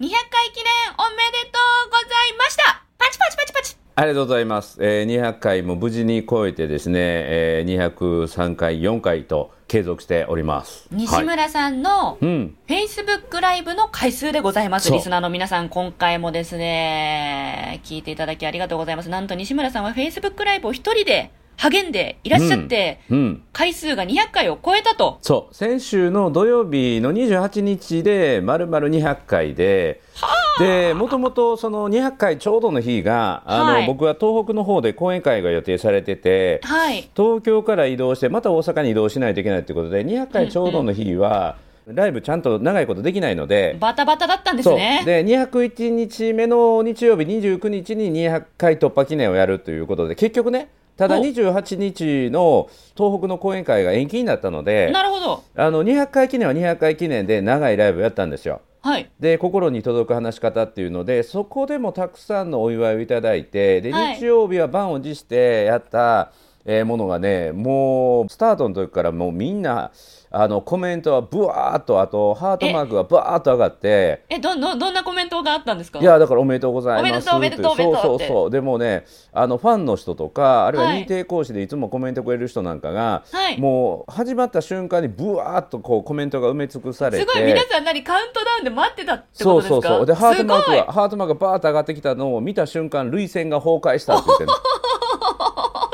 200回記念おめでとうございましたパチパチパチパチありがとうございます。えー、200回も無事に超えてですね、えー、203回、4回と継続しております。西はい、村さんのうん。Facebook ライブの回数でございます。リスナーの皆さん、今回もですね、聞いていただきありがとうございます。なんと西村さんは Facebook ライブを一人で励んでいらっしゃって、うん。回数が200回を超えたと。そう。先週の土曜日の28日で、まるまる200回で、で、もともとその200回ちょうどの日が、あの、はい僕は東北の方で講演会が予定されてて、はい。東京から移動してまた大阪に移動しないといけないということで200回ちょうどの日は、ライブちゃんと長いことできないので、バタバタだったんですね。で201日目の日曜日29日に200回突破記念をやるということで結局ねただお28日の東北の講演会が延期になったのでなるほど。あの200回記念は200回記念で長いライブをやったんですよ。はい。で心に届く話し方っていうのでそこでもたくさんのお祝いをいただいてで、はい日曜日は満を持してやった、えーものがねもうスタートの時からもうみんなあのコメントはブワーっとあとハートマークがブワーっと上がって。え、ど、ど、どんなコメントがあったんですか？いやだからおめでとうございますおめでとうおめでとうおめでとう。ってそうそうそう。でもねあのファンの人とかあるいははい認定講師でいつもコメントくれる人なんかが、はい。もう始まった瞬間にブワーっとこうコメントが埋め尽くされてすごい、皆さん何カウントダウンで待ってたってそうことですか？そうそうでハートマークがハートマークがバーッと上がってきたのを見た瞬間涙腺が崩壊したって言ってる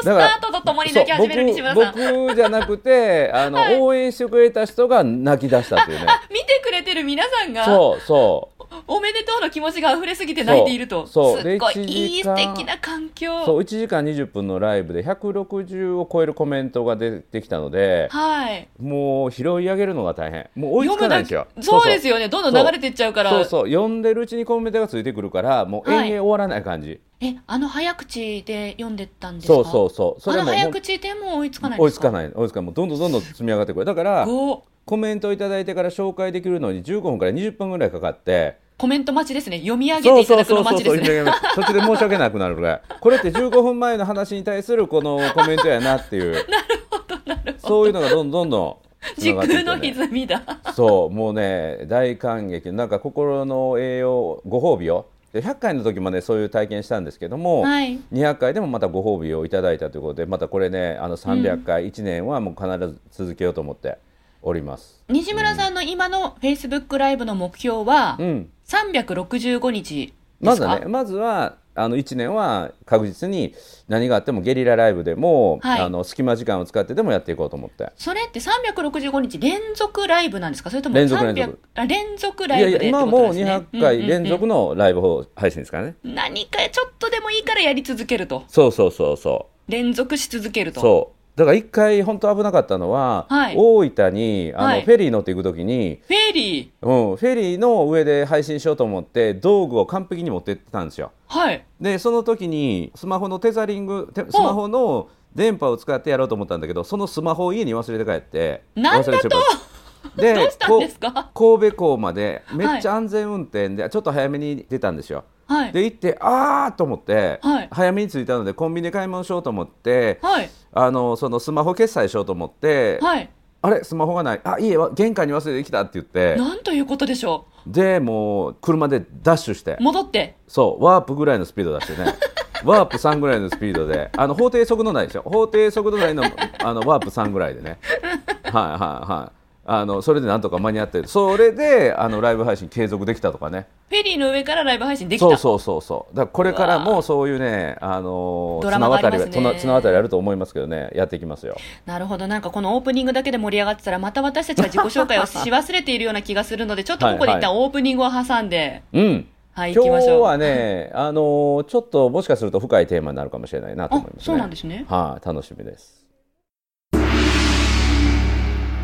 スタートとともに泣き始める西村さん。僕僕じゃなくてあの、応援してくれた人が泣き出したっていうねあ、見てる皆さんが、そうそう。おめでとうの気持ちが溢れすぎて泣いていると。そうすっごいで1いい素敵な環境。そう1時間20分のライブで160を超えるコメントが出てきたのではい。もう拾い上げるのが大変。もう追いつかないんですよ、そうですよね。どんどん流れていっちゃうから。そうそう。読んでるうちにコメントがついてくるからもう延々終わらない感じ、え、あの早口で読んでったんですか？そうそうそう。そあの早口でも追いつかないん追いつかかない。追いつかない。もうどんどんどんどん積み上がってくる。だから5コメントいただいてから紹介できるのに15分から20分ぐらいかかって。コメント待ちですね。読み上げていただくの待ちですね。途中で申し訳なくなるぐらい。これって15分前の話に対するこのコメントやなっていう。そういうのがどんどんどんどん時空ねの歪みだ。そうもうね大感激。なんか心の栄養ご褒美を。で100回の時もねそういう体験したんですけども、はい。200回でもまたご褒美をいただいたということでまたこれねあの300回、1年はもう必ず続けようと思っております。西村さんの今の Facebook ライブの目標はうん、365日でますずかねまずはあの1年は確実に何があってもゲリラライブでも、はい。あの隙間時間を使ってでもやっていこうと思って。それって365日連続ライブなんですか？それとも連続300連続。あ連続いやいやライブでって今はもうことですね200回連続の、のライブ配信ですからね。何かちょっとでもいいからやり続けると。そうそうそうそう。連続し続けると。そうだから一回本当危なかったのは、はい。大分にあの、はい。フェリー乗っていく時に、フェリー？うん、フェリーの上で配信しようと思って道具を完璧に持ってってたんですよ。はい。でその時にスマホのテザリングてスマホの電波を使ってやろうと思ったんだけどそのスマホを家に忘れて帰ってなんだ神戸港までめっちゃ安全運転で、ちょっと早めに出たんですよはい。で行ってあーと思って、はい。早めに着いたのでコンビニで買い物しようと思って、はい。あのそのスマホ決済しようと思って、はい。あれスマホがない。あいいえわ玄関に忘れてきたって言って。なんということでしょでもう車でダッシュして。う戻って。そうワープぐらいのスピード出してね。ワープ3ぐらいのスピードで。あの法定速度内ですよ。法定速度内のあのワープ3ぐらいでね。はいはいはいあのそれでなんとか間に合ってそれであのライブ配信継続できたとかね。フェリーの上からライブ配信できた？そうそうそうそう。だからこれからもそういうねあのドラマがあり綱渡ますね。りは綱渡りあると思いますけどね。やっていきますよ。なるほど。なんかこのオープニングだけで盛り上がってたらまた私たちが自己紹介をし忘れているような気がするので ちょっとここで一旦オープニングを挟んで。うん。はい今日行きましょう。はね、あのーちょっともしかすると深いテーマになるかもしれないなと思いますね。あそうなんですね。はい、楽しみです。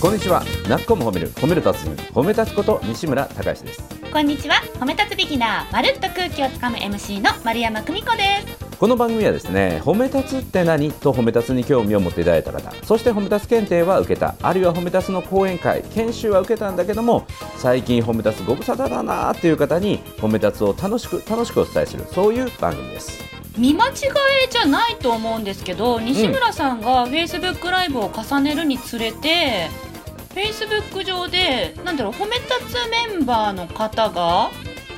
こんにちは。なっこも褒める、褒める達人、褒め立つこと西村孝之です。こんにちは。褒め立つビギナーまるっと空気をつかむ MC の丸山久美子です。この番組はですね褒め立つって何と褒め立つに興味を持っていただいた方そして褒め立つ検定は受けたあるいは褒め立つの講演会研修は受けたんだけども最近褒め立つご無沙汰だなっていう方に褒め立つを楽しく楽しくお伝えするそういう番組です見間違いじゃないと思うんですけど西村さんがフェイスブックライブを重ねるにつれて、フェイスブック上でなんだろう褒め立つメンバーの方が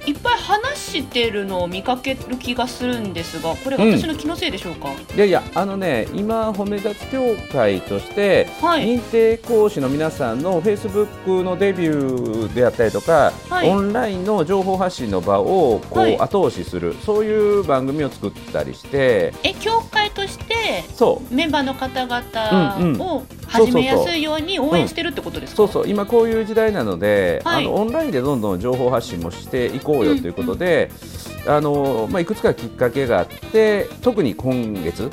いっぱい話してるのを見かける気がするんですがこれ私の気のせいでしょうか、いやいやあのね今褒め立つ協会として、はい。認定講師の皆さんのフェイスブックのデビューであったりとか、はい。オンラインの情報発信の場をこう、はい。後押しするそういう番組を作ったりしてえ協会としてそう。メンバーの方うんうん。々を始めやすいように応援してるってことですか、そうそう。今こういう時代なので、はい。あのオンラインでどんどん情報発信もしていこうよということで、あのまあ、いくつかきっかけがあって特に今月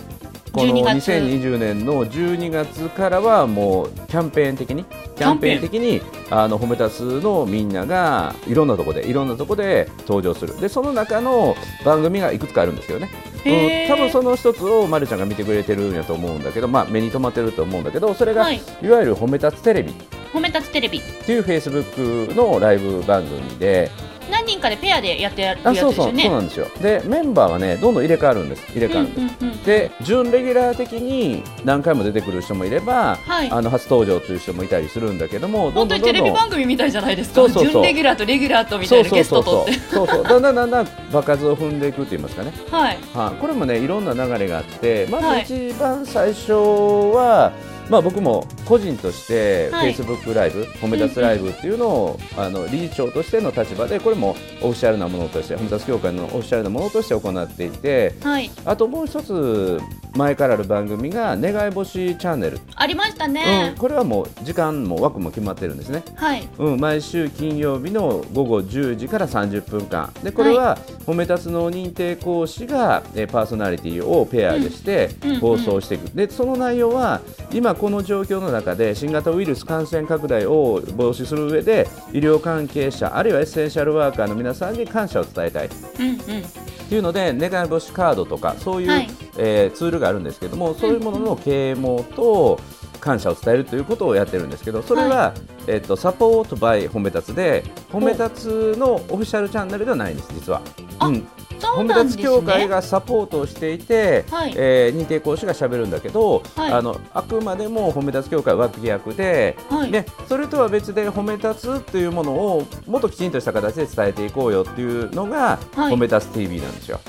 この12月。2020年の12月からはもうキャンペーン的にキャンペーン。的にあの褒め立つのみんながいろんなところでいろんなところで登場する。でその中の番組がいくつかあるんですけどね、うん、多分その一つをまるちゃんが見てくれてるんやと思うんだけど、まあ、目に留まってると思うんだけどそれが、はい。い、わゆる褒め立つテレビ。褒め立つテレビ。っていうフェイスブックのライブ番組で、何人かでペアでやってやるやあそうそう、つですよね。そうなんですよ。で、メンバーはね、どんどん入れ替わるんです。入れ替わるんです。うんうんうんで、準レギュラー的に何回も出てくる人もいれば、はい。あの初登場という人もいたりするんだけども、ど本当にテレビ番組みたいじゃないですか。そうそうそう。準レギュラーとレギュラーとみたそいうなゲスそうそうそうトとってそうそうだんだんだんだん場数を踏んでいくって言いますかね、はいはい、これもねいろんな流れがあってまはいず一番最初は、まあ、僕も個人としてはい。Facebook ライブ、褒め立つライブっていうのを、あの理事長としての立場でこれもオフィシャルなものとして褒め立つ協会のオフィシャルなものとして行っていてはい。あともう一つ前からある番組が願い星チャンネル、ありましたうん、ね、これはもう時間も枠も決まってるんですね。はい。うん、毎週金曜日の午後10時から30分間。でこれは褒め立つの認定講師が、えーパーソナリティをペアでして放送していく、でその内容は今この状況の中で新型ウイルス感染拡大を防止する上で医療関係者あるいはエッセンシャルワーカーの皆さんに感謝を伝えたい。うんうん。っていうので願い星カードとかそういう、はいえーツールがあるんですけどもそういうものの啓蒙と感謝を伝えるということをやってるんですけどそれは、えっとサポートバイ褒め立つで褒め立つのオフィシャルチャンネルではないんです実は。あうん、褒め立つ協会ねがサポートをしていて、はい。えー認定講師がしゃべるんだけど、はい。あのあくまでも褒め立つ協会は脇役で、はい。でそれとは別で褒め立つというものをもっときちんとした形で伝えていこうよっていうのが、はい。褒め立つ TV なんですよ。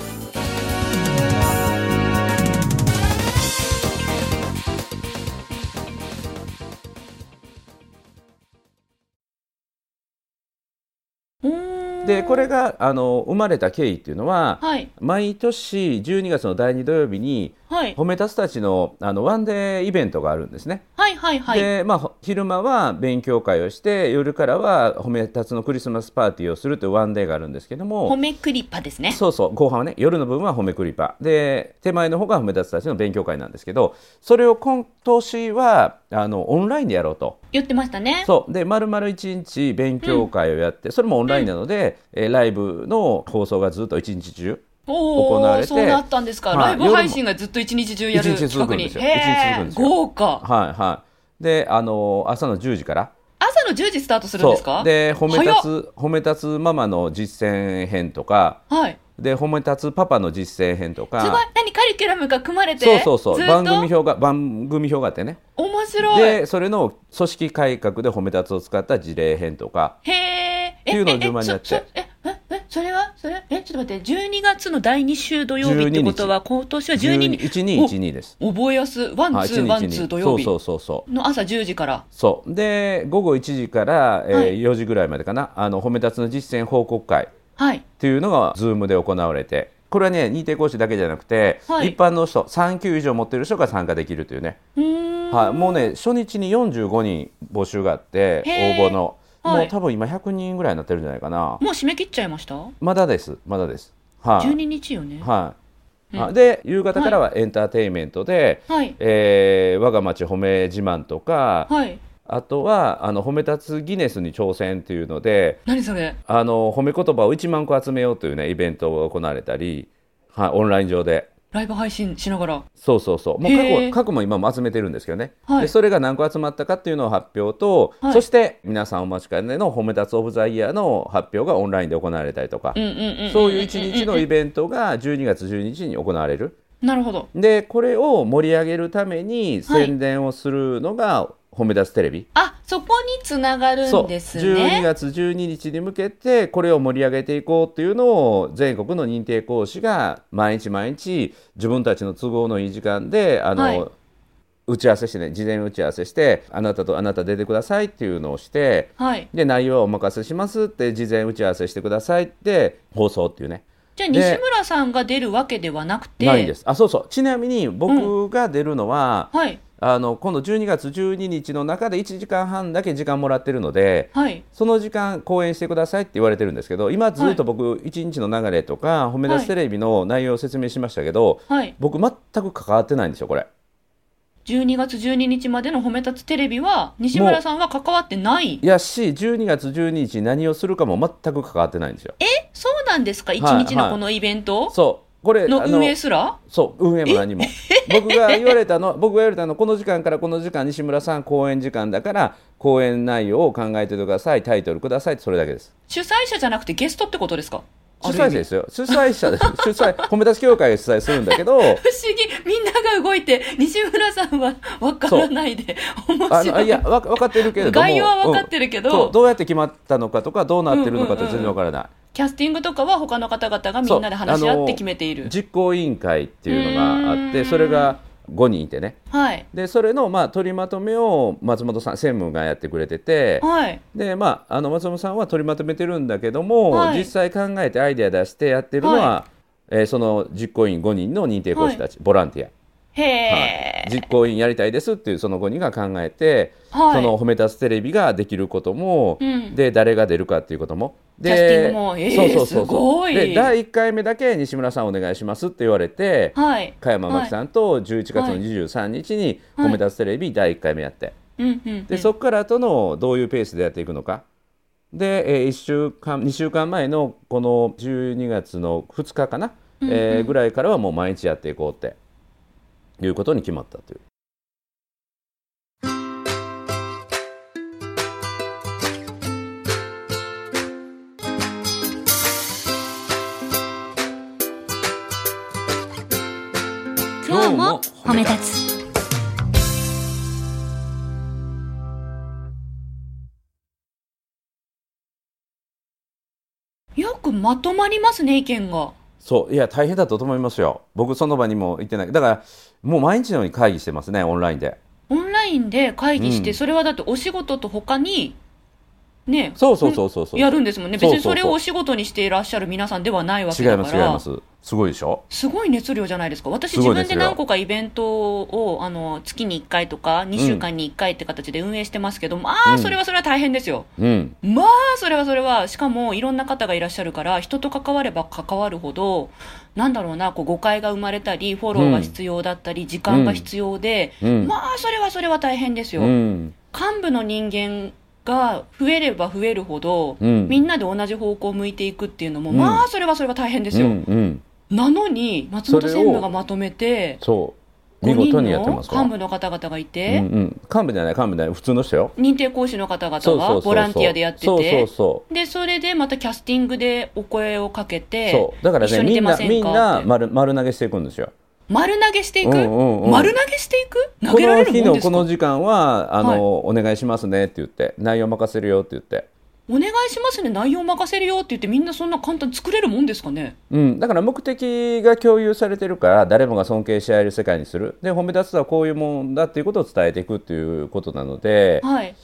でこれがあの生まれた経緯っていうのは、はい。毎年12月の第2土曜日にはい。褒め立つたちのあのワンデーイベントがあるんですね。はいはいはい。でまあ、ほ昼間は勉強会をして夜からは褒め立つのクリスマスパーティーをするというワンデーがあるんですけども褒めクリッパですね。そうそう後半はね夜の部分は褒めクリパ。で手前の方が褒め立つたちの勉強会なんですけどそれを今年はあのオンラインでやろうと。言ってましたね。そう。で丸々1日勉強会をやって、それもオンラインなので、えーライブの放送がずっと1日中お行われておそうなったんですか、はい。ライブ配信がずっと一日中やる企くんへえですよ。豪華。はいはい。であのー朝の10時から。朝の10時スタートするんですか？で褒め立つ褒め立つママの実践編とか。はい。で褒め立つパパの実践編とすごい。か何カリキュラムが組まれて？そうそうそう。番組表が番組表があってね。面白い。でそれの組織改革でほめ達を使った事例編とか。へえっていうのを順番にやって。えそれは？それ？えちょっと待って。12月の第2週土曜日ってことは今年は12日。1212です。お覚えやす？ one はい two one two 土曜日。そうそうそうそう。の朝10時から。そう。で午後1時から、えーはい。4時ぐらいまでかな。あのほめ達の実践報告会。はい。っていうのが Zoom で行われて。これはね認定講師だけじゃなくて、はい。一般の人3級以上持ってる人が参加できるというね、はい、もうね初日に45人募集があって応募の、はい。もう多分今100人ぐらいになってるんじゃないかな。もう締め切っちゃいました？まだです。まだです。はい、12日よね。はい。うん。あで夕方からはエンターテインメントで、はい。えー我が町褒め自慢とか、はい。あとはあの褒め立つギネスに挑戦というので何それ？あの褒め言葉を1万個集めようというねイベントが行われたり、はい、オンライン上でライブ配信しながら。そうそうそう。もう過去過去も今も集めてるんですけどね、はい。でそれが何個集まったかっていうのを発表と、はい。そして皆さんお待ちかねの「褒め立つオブ・ザ・イヤー」の発表がオンラインで行われたりとか、そういう一日のイベントが12月12日に行われるなるほど。でこれを盛り上げるために宣伝をするのが褒め立つテレビ、あそこにつながるんです12ね月12日に向けてこれを盛り上げていこうっていうのを全国の認定講師が毎日毎日自分たちの都合のいい時間であの、はい。打ち合わせしてね事前打ち合わせしてあなたとあなた出てくださいっていうのをしてはい。で内容はお任せしますって事前打ち合わせしてくださいって放送っていうねじゃあ西村さんが出るわけではなくて。ないんです。あそうそう。ちなみに僕が出るのは、はい。あの今度12月12日の中で1時間半だけ時間もらってるのではい。その時間講演してくださいって言われてるんですけど今ずっと僕1日の流れとか褒め出すテレビの内容を説明しましたけど、はい。僕全く関わってないんですよこれ12月12日までの褒め立つテレビは西村さんは関わってない？いやし12月12日に何をするかも全く関わってないんですよ。えそうなんですか？一はい。日のこのイベント？そう。これあの運営すら？そう運営も何も。僕が言われたの僕が言われたのこの時間からこの時間西村さん講演時間だから講演内容を考えててくださいタイトルくださいそれだけです。主催者じゃなくてゲストってことですか？主催者ですよ。主催者です 主催褒め立つ協会が主催するんだけど。不思議。みんなが動いて西村さんは分からないで面白い。いやわ分かってるけれども。概要は分かってるけど。うん。どうやって決まったのかとかどうなってるのかって全然分からない、キャスティングとかは他の方々がみんなで話し合って決めている。実行委員会っていうのがあってそれが5人いてね。はい。でそれのまあ取りまとめを松本さん専務がやってくれてて。はい。でまああの松本さんは取りまとめてるんだけども、はい。実際考えてアイデア出してやってるのは、はえーその実行委員5人の認定講師たち、ボランティア。へえ、はい、実行委員やりたいですっていうその5人が考えて、はい。その褒め立つテレビができることも、うん。で誰が出るかっていうこともでキャスティングもえーそうそうそうそう。すごい。で第1回目だけ西村さんお願いしますって言われて、はい。加山真紀さんと11月の23日に褒め立つテレビ第1回目やって、でそこからとのどういうペースでやっていくのか。で、え1週間2週間前のこの12月の2日かな、えーぐらいからはもう毎日やっていこうっていうことに決まったという。今日も褒め立つよくまとまりますね意見がそういや大変だと思いますよ。僕その場にも行ってない。だからもう毎日のように会議してますねオンラインで。オンラインで会議して、うん。それはだってお仕事と他にねそうそうそうそうそう。やるんですもんね。別にそれをお仕事にしていらっしゃる皆さんではないわけ違いだから。ます違いますすごいでしょ？すごい熱量じゃないですか。私自分で何個かイベントをあの月に1回とか2週間に1回って形で運営してますけど、まあうん。それはそれは大変ですよ、うん。まあそれはそれはしかもいろんな方がいらっしゃるから人と関われば関わるほどなんだろうなこう誤解が生まれたりフォローが必要だったり、時間が必要で、うん。まあそれはそれは大変ですよ、うん。幹部の人間が増えれば増えるほど、うん。みんなで同じ方向を向いていくっていうのも、うん。まあそれはそれは大変ですよ、うん。うんなのに松本専務がまとめてそう5人見事にやってのますわ。幹部の方々がいて、うんうん、幹部じゃない幹部じゃない普通の人よ。認定講師の方々がボランティアでやっててそうそうそう。でそれでまたキャスティングでお声をかけてそう。だからねみんなみんな丸丸投げしていくんですよ。丸投げしていく、うんうんうん。丸投げしていく？投こげられるの日のもんですか？この時間はあの、はい。お願いしますねって言って内容任せるよって言ってお願いしますね。内容任せるよって言ってみんなそんな簡単に作れるもんですかね？うん、だから目的が共有されてるから誰もが尊敬し合える世界にする。で褒め立つとはこういうもんだっていうことを伝えていくっていうことなのではい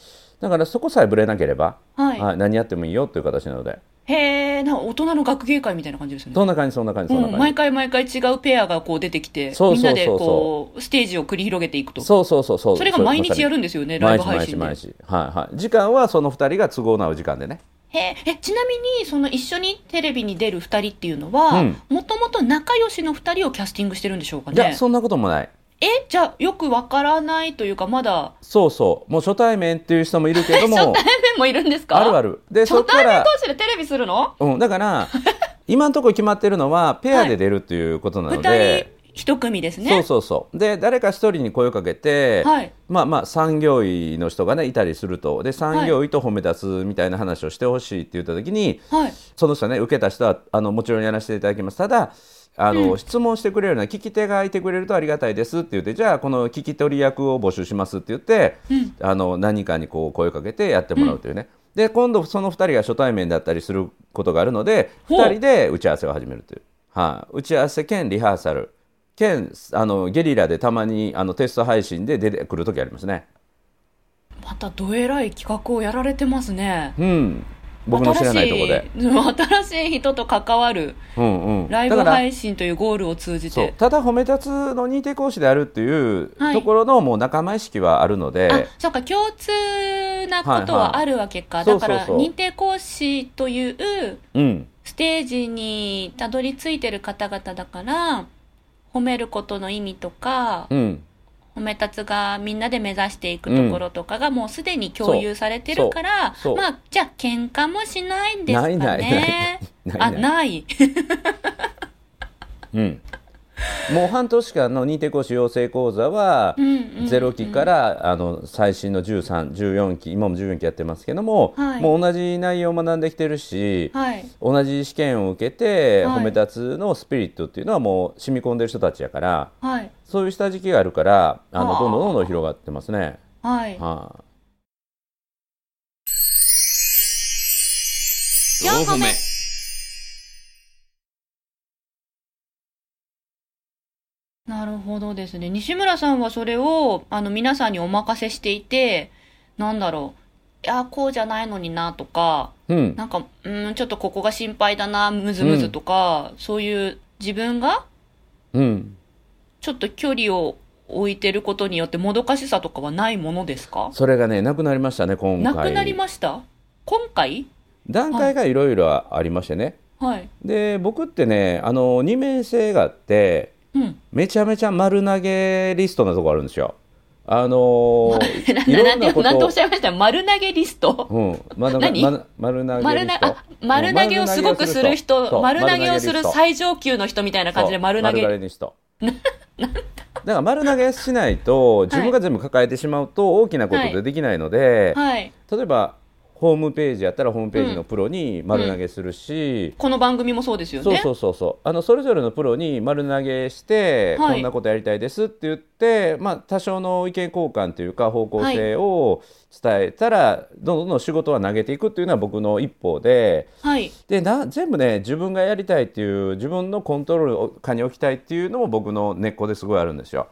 だからそこさえぶれなければ、はい、はい何やってもいいよっていう形なので。へえなんか大人の学芸会みたいな感じですね。そんな感じそんな感じそんなうん、感じ、毎回毎回違うペアがこう出てきてみんなでこうステージを繰り広げていくと。そうそうそうそう。それが毎日やるんですよねライブ配信で。日毎日。はいはい。時間はその2人が都合の合う時間でね。へええちなみにその一緒にテレビに出る2人っていうのはうん。もともと仲良しの2人をキャスティングしてるんでしょうかね。いやそんなこともないえじゃあよくわからないというかまだ。そうそう。もう初対面っていう人もいるけども。初対面もいるんですか？あるある。でそ初対面同士でテレビするの？うん、だから 今のところ決まってるのはペアで出るっていうことなの2で、一組ですね。そうそうそう。で誰か一人に声をかけて、はい。まあまあ産業医の人がねいたりすると。で産業医と褒め立つみたいな話をしてほしいって言った時に、はい。その人ね受けた人はあのもちろんやらせていただきます。ただあの、質問してくれるような聞き手がいてくれるとありがたいですって言ってじゃあこの聞き取り役を募集しますって言って、あの何かにこう声をかけてやってもらうというね、で今度その2人が初対面だったりすることがあるのでほう。2人で打ち合わせを始めるという、はい、打ち合わせ兼リハーサル。兼あのゲリラでたまにあのテスト配信で出てくる時ありますね。またどえらい企画をやられてますね。うん僕の知らないところで。新しい。新しい人と関わるうんうん、ライブ配信というゴールを通じて。ただ褒め立つの認定講師であるっていうはいところのもう仲間意識はあるので、あ、そうか、共通なことはあるわけか。はいはいだから、認定講師といううん、ステージにたどり着いてる方々だから、褒めることの意味とか、うん、褒め立つがみんなで目指していくところとかがもうすでに共有されてるから、そうそうまあ、じゃあ喧嘩もしないんですかね。ないないないあ、ないない。うん、もう半年間の認定講師養成講座はうんうんうん0期からあの最新の13、14期今も14期やってますけども、はいもう同じ内容を学んできてるし、はい。同じ試験を受けてはい褒め立つのスピリットっていうのはもう染み込んでる人たちやからはい。そういう下敷きがあるからあのはあどんどんどんどん広がってますね。はい。はい4個目なるほどですね。西村さんはそれを、あの、皆さんにお任せしていて、なんだろう。いや、こうじゃないのにな、とか、うん。なんか、うーん、ちょっとここが心配だな、むずむずとか、そういう自分が、うん。ちょっと距離を置いてることによって、もどかしさとかはないものですか？それがねなくなりましたね今回。なくなりました？今回？段階がい。ろいろありましてね、はい。で僕ってねあの二面性があってうん。めちゃめちゃ丸投げリストなとこあるんですよ。あのないろなんなこなんておっとしゃいました？丸投げリスト？うん、丸投げ何？丸丸投げリスト。あ丸投げをすごくする人、丸投げをする最上級の人みたいな感じで丸投そう丸投げ。げリスト。だ。から丸投げしないと自分が全部抱えてしまうと大きなことでできないので、はい。例えばホームページやったらホームページのプロに丸投げするし、この番組もそうですよね。そうそうそうそうあのそれぞれのプロに丸投げして、はいこんなことやりたいですって言って、まあ、多少の意見交換というか方向性を伝えたら、どんどんどん仕事は投げていくっていうのは僕の一方ではい。でな全部ね自分がやりたいっていう自分のコントロール下に置きたいっていうのも僕の根っこですごいあるんですよ。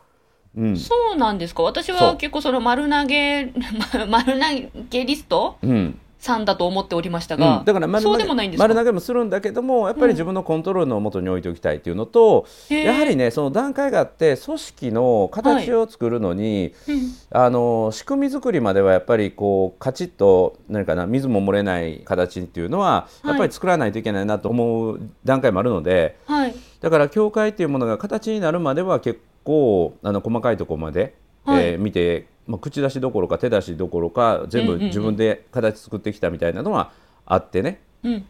うん。そうなんですか？私は結構その丸投げ、丸投げリストうん。さんだと思っておりましたうが、ん、だから丸投げ丸投げもするんだけどもやっぱり自分のコントロールのもとに置いておきたいっていうのと、へー。やはりねその段階があって組織の形を作るのに、うんあの仕組み作りまではやっぱりこうカチッと何かな水も漏れない形っていうのははい。やっぱり作らないといけないなと思う段階もあるのではい。だから教会っていうものが形になるまでは結構あの細かいところまで、はい。えー見て、まあ、口出しどころか手出しどころか全部自分で形作ってきたみたいなのはあってね。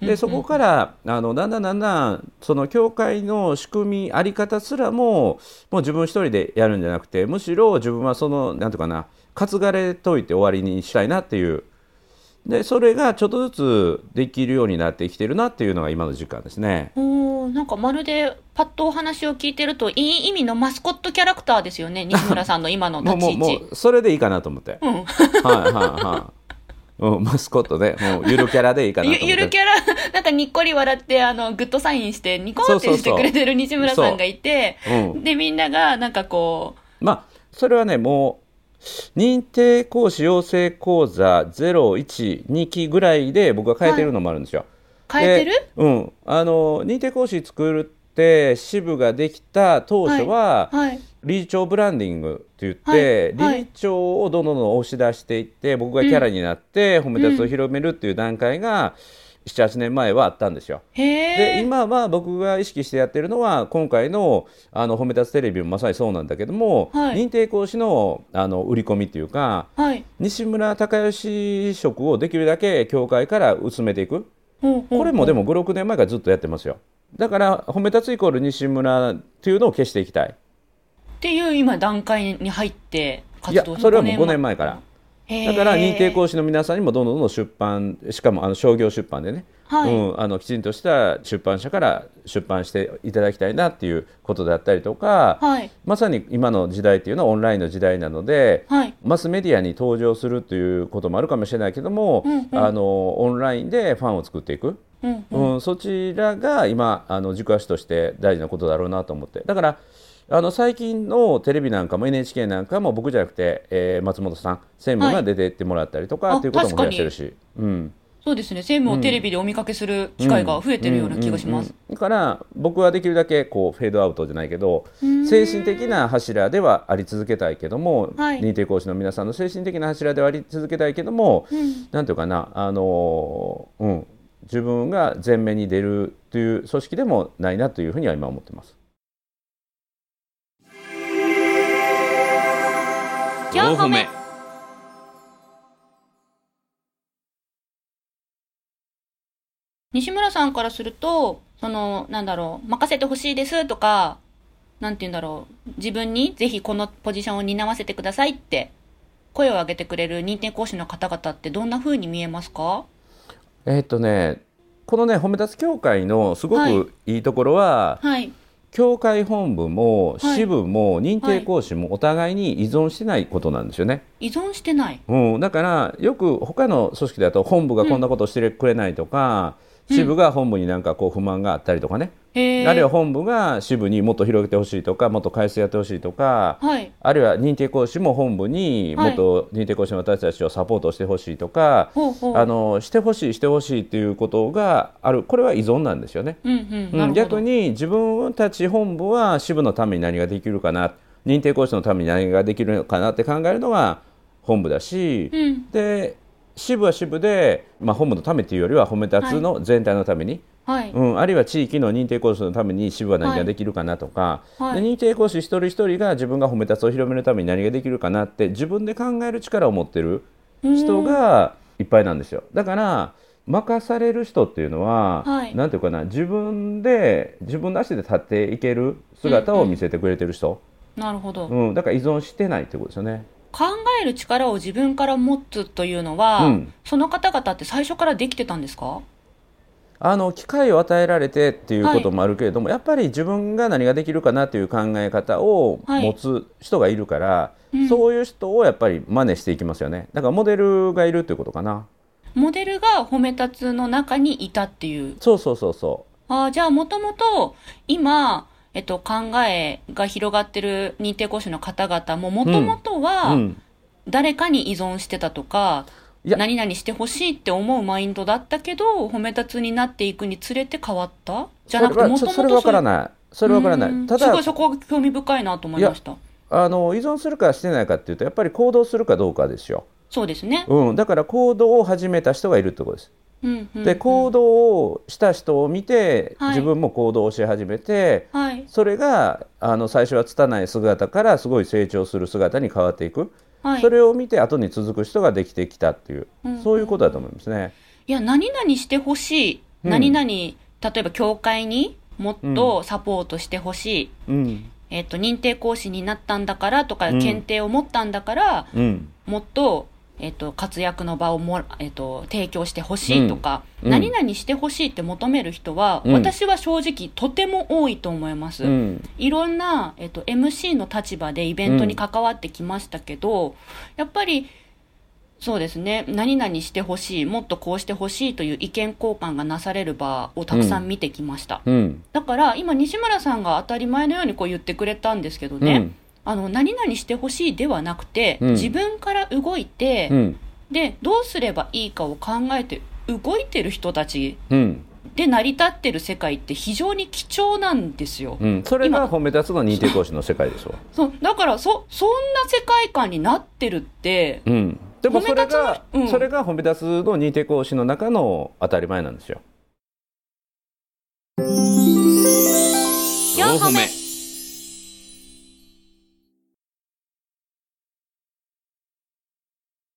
でそこからあのだんだんだんだんその教会の仕組みあり方すらももう自分一人でやるんじゃなくてむしろ自分はそのなんていうかな担がれといて終わりにしたいなっていうでそれがちょっとずつできるようになってきてるなっていうのが今の実感ですね。おーなんかまるでパッとお話を聞いてるといい意味のマスコットキャラクターですよね西村さんの 今のもう立ち位置もうもうそれでいいかなと思って。うんはいはいはい。うん、マスコットで、もうゆるキャラでいいかなと思って。ゆ ゆるキャラ、なんかにっこり笑って、あの、グッドサインして、ニコンってしてくれてる西村さんがいて、うんで、みんなが、なんかこまあそれはねもう認定講師養成講座012期ぐらいで僕が変えてるのもあるんですよ。う、変えてる？でうん。あの認定講師作るって支部ができた当初は、はい。理事長ブランディングって言って、はい。はい。理事長をどんどん押し出していって僕がキャラになって、褒め立つを広めるっていう段階が78年前はあったんですよ。へでえ。今は僕が意識してやってるのは今回のあの褒め立つテレビもまさにそうなんだけども、はい認定講師のあの売り込みっていうかはい。西村孝義色をできるだけ教会から薄めていくほうほうこれもでも56年前からずっとやってますよ。だから褒め立つイコール西村っていうのを消していきたいっていう今段階に入っていや活動それはもう5年前からだから認定講師の皆さんにもどんどんどん出版しかもあの商業出版でね、はい。うん、あのきちんとした出版社から出版していただきたいなっていうことであったりとか、はい。まさに今の時代っていうのはオンラインの時代なので、はい。マスメディアに登場するっていうこともあるかもしれないけども、うんうん。あのオンラインでファンを作っていく、うん。うんそちらが今あの軸足として大事なことだろうなと思って。だからあの最近のテレビなんかも NHK なんかも僕じゃなくて、えー松本さん専務が出てってもらったりとか、はいっていうことも増やしてるし。うん。そうですね。専務をテレビでお見かけする機会が増えてるような気がします、だから僕はできるだけこうフェードアウトじゃないけど精神的な柱ではあり続けたいけども、はい。認定講師の皆さんの精神的な柱ではあり続けたいけども、うん。なんていうかなあのーうん。自分が前面に出るという組織でもないなというふうには今思ってます。今日褒め西村さんからするとそのなんだろう任せてほしいですとかなんて言うんだろう自分にぜひこのポジションを担わせてくださいって声を上げてくれる認定講師の方々ってどんな風に見えますか？えーっとねこのね褒め立つ協会のすごはい。くいいところは、はい協会本部もはい。支部も認定講師もお互いに依存してないことなんですよね。依存してない。うん、だからよく他の組織だと本部がこんなことしてくれないとか、支部が本部になんかこう不満があったりとかね、へあるいはえ本部が支部にもっと広げてほしいとかもっと改正やってほしいとか、はい。あるいは認定講師も本部にはい。もっと認定講師の私たちをサポートしてほしいとか、ほうほう。あのしてほしいしてほしいっていうことがある。これは依存なんですよね。逆に自分たち本部は支部のために何ができるかな。認定講師のために何ができるのかなって考えるのが本部だし、うん。で支部は支部で、まあ、本部のためっていうよりは褒め立つの全体のために、はい。うん、あるいは地域の認定講師のために支部は何ができるかなとか、はい。で認定講師一人一人が自分が褒め立つを広めるために何ができるかなって自分で考える力を持ってる人がいっぱいなんですよ。だから任される人っていうのは、はい。なんていうかな自分で自分の足で立っていける姿を見せてくれてる人、なるほど、うんだから依存してないってことですよね。考える力を自分から持つというのは、うん。その方々って最初からできてたんですか？あの機会を与えられてっていうこともあるけれども、やっぱり自分が何ができるかなという考え方をはい。持つ人がいるから、うん。そういう人をやっぱり真似していきますよね。だからモデルがいるということかな。モデルが褒め立つの中にいたっていう。そうそうそうそああじゃあもともと今、えっと、考えが広がってる認定講師の方々ももともとう、はうん、誰かに依存してたとか、いや。何々してほしいって思うマインドだったけど褒め立つになっていくにつれて変わった？じゃなくてもともとそれは分からない。それは分からない。ただすごいそこが興味深いなと思いました。あの依存するかしてないかっていうとやっぱり行動するかどうかですよ、そうですね、うん、だから行動を始めた人がいるってことですで行動をした人を見て、はい。自分も行動をし始めてはい。それがあの最初は拙い姿からすごい成長する姿に変わっていく、はい。それを見て後に続く人ができてきたっていう、うんそういうことだと思いますね。いや、何々してほしい。うん。何々、例えば教会にもっとサポートしてほしい。うん。えっ、と、認定講師になったんだからとか、うん。検定を持ったんだから、うん。もっと、えっ、と、活躍の場をも、えっ、と、提供してほしいとか、うん。何々してほしいって求める人は、うん。私は正直とても多いと思います。うん。いろんな、えっと、MC の立場でイベントに関わってきましたけど、やっぱり、そうですね、何々してほしい、もっとこうしてほしいという意見交換がなされる場をたくさん。見てきました。うん。だから、今、西村さんが当たり前のようにこう言ってくれたんですけどね、うんあの何々してほしいではなくて、うん。自分から動いて、うん。で、どうすればいいかを考えて、動いてる人たちうん。で成り立ってる世界って非常に貴重なんですよ。うん。それ今。が褒め立つの認定講師の世界ですわ。そう。だからそそんな世界観になってるってうん、でもそれが、褒め立つのうん。それが褒め立つの認定講師の中の当たり前なんですよ。4歩目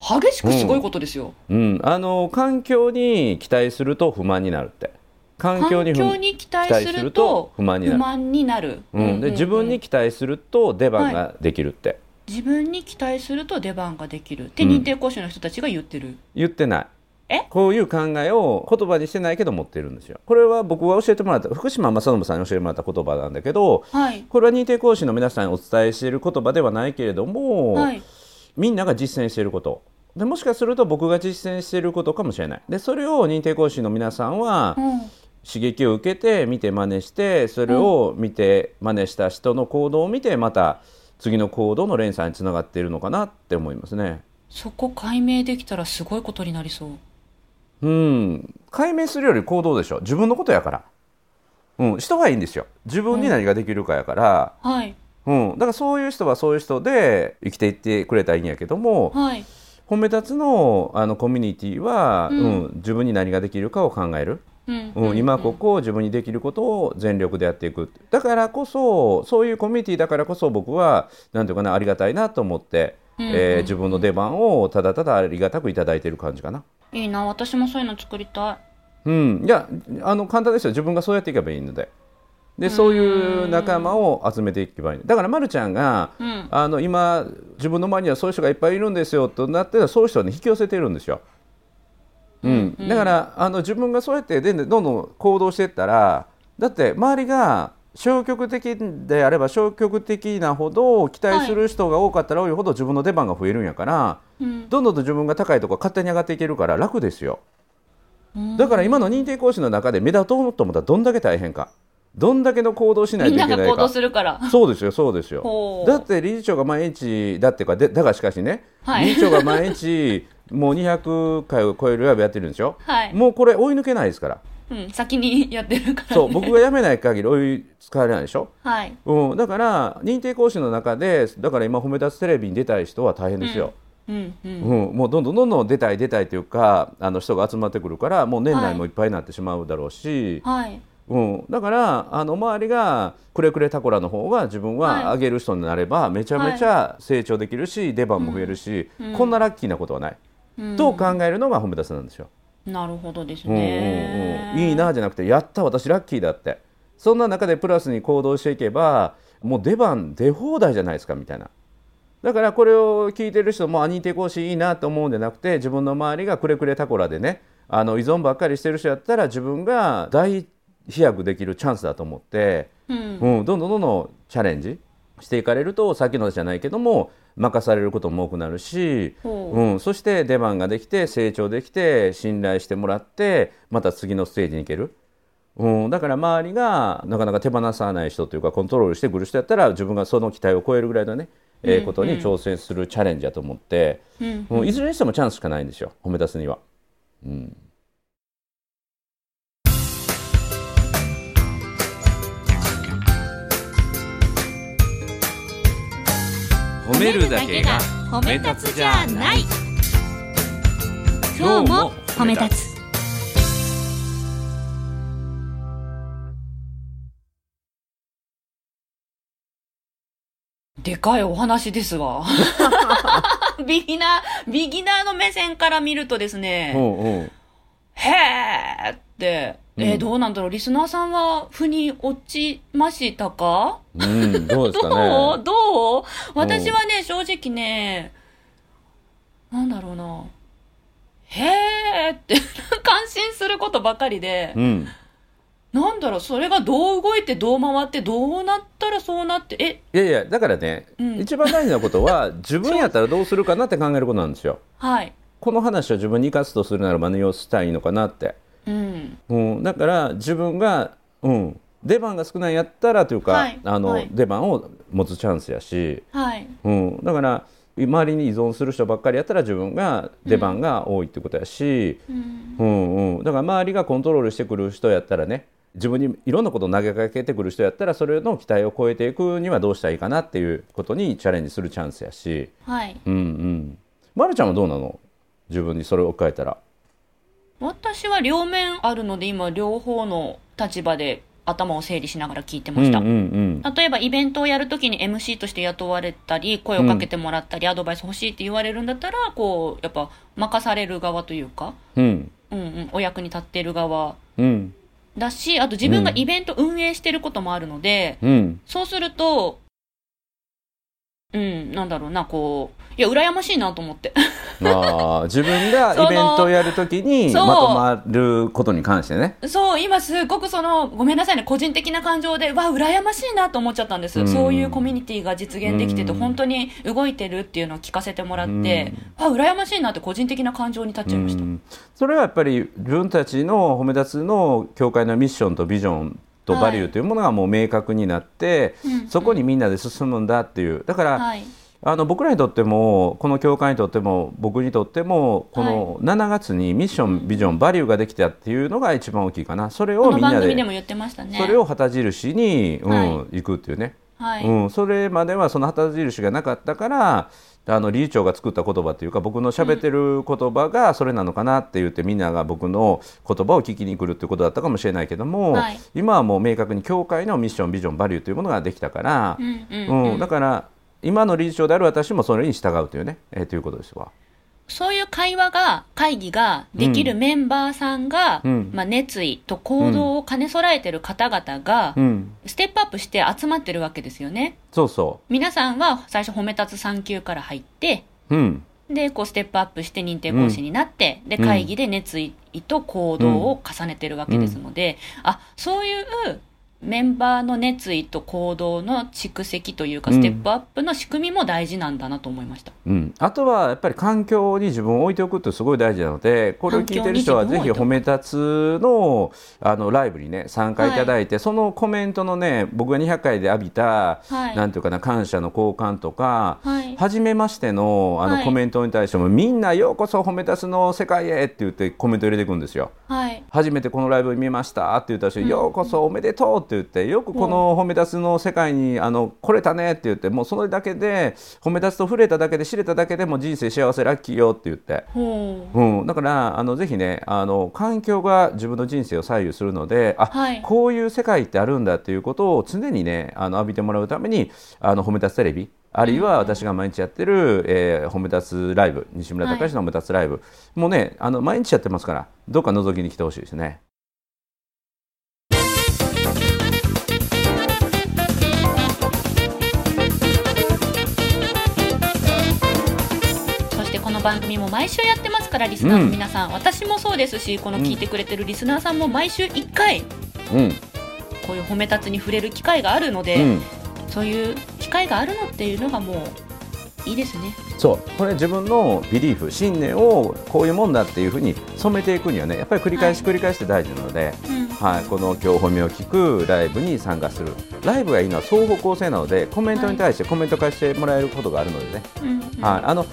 激しくすごいことですよ、うん、あの環境に期待すると不満になるって。環境に期待すると不満になる。不満になる。うん、で自分に期待すると出番ができるって。自分に期待すると出番ができる。ってうん認定講師の人たちが言ってる、言ってない。え？こういう考えを言葉にしてないけど持ってるんですよ。これは僕が教えてもらった。福島正信さんに教えてもらった言葉なんだけどはい。これは認定講師の皆さんにお伝えしている言葉ではないけれども、はい。みんなが実践していることでもしかすると僕が実践していることかもしれない。でそれを認定講師の皆さんはうん。刺激を受けて見て真似してそれを見て真似した人の行動を見てまた次の行動の連鎖につながっているのかなって思いますね。そこ解明できたらすごいことになりそう。うん。解明するより行動でしょ。自分のことやから、うん、人はいいんですよ。自分に何ができるかやから、はい。うん。だからそういう人はそういう人で生きていってくれたらいいんやけども、はい褒め立つのあのコミュニティは、ううんん自分に何ができるかを考える、うん。うん今ここ自分にできることを全力でやっていく。だからこそそういうコミュニティだからこそ僕はなんていうかなありがたいなと思って、うん。えー自分の出番をただただありがたくいただいている感じかな。いいな私もそういうの作りたうん、いやあの簡単ですよ。自分がそうやっていけばいいのででそういう仲間を集めていけばいい。だから、ま、るちゃんが、いうん。あの今自分の周りにはそういう人がいっぱいいるんですよとなってそういう人を、ね、引き寄せてるんですよ。うん。だからあの自分がそうやってでどんどん行動していったらだって周りが消極的であれば消極的なほど期待する人が多かったら多いほど自分の出番が増えるんやから、うん。どんどんと自分が高いところ勝手に上がっていけるから楽ですよ。だから今の認定講師の中で目立とうと思ったらどんだけ大変かどんだけの行動しないといけないか。なが行動するから。そうですよそうですよ。だって理事長が毎日だっていうかでだがしかしね、はい。理事長が毎日もう200回を超えるライブやってるんでしょ、はい。もうこれ追い抜けないですから。うん先にやってるから、ね、そう僕が辞めない限り追いつかれないでしょ、はい。うん、だから認定講師の中でだから今褒め立つテレビに出たい人は大変ですよ、うんうん。うん、もうどんどんどんどん出たい出たいというかあの人が集まってくるからもう年内もいっぱいになってしまうだろうし、はいうん、だからあの周りがくれくれタコラの方が自分ははい。上げる人になればめちゃめちゃ成長できるし、出番も増えるし、うん。こんなラッキーなことはない、うん。と考えるのが褒め立つなんですよ。なるほどですうんうんね、うん、いいなじゃなくてやった私ラッキーだって。そんな中でプラスに行動していけばもう出番出放題じゃないですかみたいな。だからこれを聞いてる人もあ認定講師いいなと思うんじゃなくて自分の周りがくれくれタコラでねあの依存ばっかりしてる人やったら自分が大飛躍できるチャンスだと思って、うん。うん、どんどんどんどんチャレンジしていかれるとさっきのじゃないけども任されることも多くなるし、ほう。うん、そして出番ができて成長できて信頼してもらってまた次のステージに行ける。うん、だから周りがなかなか手放さない人というかコントロールしてくる人やったら自分がその期待を超えるぐらいのね、えーことに挑戦するチャレンジだと思って、うん。うんいずれにしてもチャンスしかないんですよ褒め出すには。うん褒めるだけが褒め立つじゃない。今日も褒め立つ。でかいお話ですわ ビギナービギナーの目線から見るとですね、うんう。んへーって、えーうん。どうなんだろう？リスナーさんは腑に落ちましたか？うん、どうですか どう？ね。どう？私はね、正直ね、なんだろうな。へーって、感心することばかりでう、ん、なんだろう、それがどう動いて、どう回って、どうなったらそうなって、え、いやいやだからね、うん。一番大事なことは 自分やったらどうするかなって考えることなんですよ。はい。この話を自分に生かすとするならば何をしたらいいのかなって。うん。うん、だから自分が、うん、出番が少ないやったらというか、はいあのはい出番を持つチャンスやし、はい。うん、だから周りに依存する人ばっかりやったら自分が出番が多いってことやし、うん。うんうん、だから周りがコントロールしてくる人やったらね自分にいろんなことを投げかけてくる人やったらそれの期待を超えていくにはどうしたらいいかなっていうことにチャレンジするチャンスやし、はい。うんうん、まるちゃんはどうなの？自分にそれを置き換えたら。私は両面あるので、今、両方の立場で頭を整理しながら聞いてました。うんうん例えばイベントをやるときに MC として雇われたり声をかけてもらったり、アドバイス欲しいって言われるんだったらこうやっぱ任される側というか、うん。うんうん。うん、お役に立ってる側。うん。だし、あと自分がイベント運営してることもあるので、うん。そうすると、うん、なんだろうな、こう、いや、羨ましいなと思って。あー自分が イベントをやるときにまとまることに関してねそう、今すごくその、ごめんなさいね、個人的な感情で、わ、羨ましいなと思っちゃったんです。うんそういうコミュニティが実現できてて、うん本当に動いてるっていうのを聞かせてもらって、うんわ、羨ましいなって個人的な感情に立っちゃいました。うんそれはやっぱり自分たちの褒め立つの教会のミッションとビジョンとバリューというものがもう明確になって、うん。そこにみんなで進むんだっていう。だから、はい。あの僕らにとってもこの教会にとっても僕にとってもこの7月にミッションビジョンバリューができたっていうのが一番大きいかな。それをみんなで番組でも言ってましたね。それを旗印に、うんはい。行くっていうね、はい。うん、それまではその旗印がなかったからあの理事長が作った言葉というか僕の喋ってる言葉がそれなのかなって言ってみんなが僕の言葉を聞きに来るっていうことだったかもしれないけども、はい。今はもう明確に教会のミッションビジョンバリューというものができたから、うんうん。うん。だから今の理事長である私もそれに従うというね、えーということですわ。そういう会話が、会議ができるメンバーさんが、うん。まあ、熱意と行動を兼ね備えてる方々が、うん、ステップアップして集まってるわけですよね。そうそ皆さんは最初褒め立つ3級から入って、う、うん。で、こうステップアップして認定講師になって、で、うん。会議で熱意と行動を重ねてるわけですので、あ、そういうメンバーの熱意と行動の蓄積というか、うん。ステップアップの仕組みも大事なんだなと思いました。うん、あとはやっぱり環境に自分を置いておくってすごい大事なのでこれを聞いてる人はぜひ褒め立つのあのライブにね参加いただいて、そのコメントのね僕が200回で浴びた、はい。なんていうかな感謝の交換とか、はい。初めましてのあの、はい。コメントに対してもみんなようこそ褒め立つの世界へって言ってコメント入れていくんですよ。はい。初めてこのライブ見ましたって言った人、うん。ようこそおめでとうって言ってよくこの褒め立つの世界にあの来れたねって言ってもうそれだけで褒め立つと触れただけで知れただけでも人生幸せラッキーよって言って。ほう。うん、だからあのぜひねあの環境が自分の人生を左右するのであ、はいこういう世界ってあるんだっていうことを常にねあの浴びてもらうためにあの褒め立つテレビあるいは私が毎日やってる、えー褒め立つライブ西村隆の褒め立つライブ、もうねあの毎日やってますからどっか覗きに来てほしいですね。番組も毎週やってますからリスナーの皆さん、私もそうですしこの聞いてくれてるリスナーさんも毎週1回うん。こういう褒め立つに触れる機会があるのうで、ん。そういう機会があるのっていうのがもういいですね。そう。これ自分のビリーフ信念をこういうもんだっていうふうに染めていくにはねやっぱり繰り返し繰り返して大事なので、うん。はい、この今日褒めを聞くライブに参加する。ライブがいいのは双方向性なのでコメントに対してコメント返してもらえることがあるのでね、うんうん。はい、あの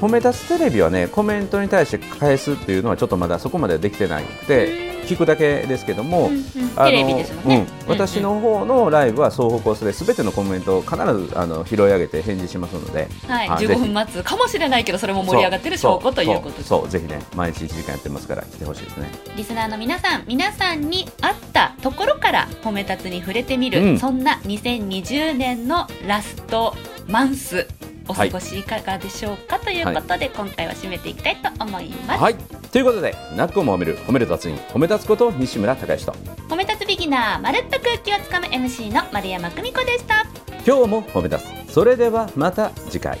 褒め立つテレビはねコメントに対して返すっていうのはちょっとまだそこまでできてなくて聞くだけですけども、うんうん。あのうん、私の方のライブは双方向性で全てのコメントを必ずあの拾い上げて返事しますので、はい、はい15分待つかもしれないけどそれも盛り上がってる証拠ということで。すそう。ぜひね毎日1時間やってますから来てほしいですね。リスナーの皆さん皆さんに合ったところから褒め立つに触れてみる、うん。そんな2020年のラストマンスお過ごしいかがでしょうか、ということで、今回は締めていきたいと思います、はい。ということでナックをも褒める褒める達人褒め立つこと西村隆之と。褒め立つビギナーまるっと空気をつかむ MC の丸山久美子でした。今日も褒め立つそれではまた次回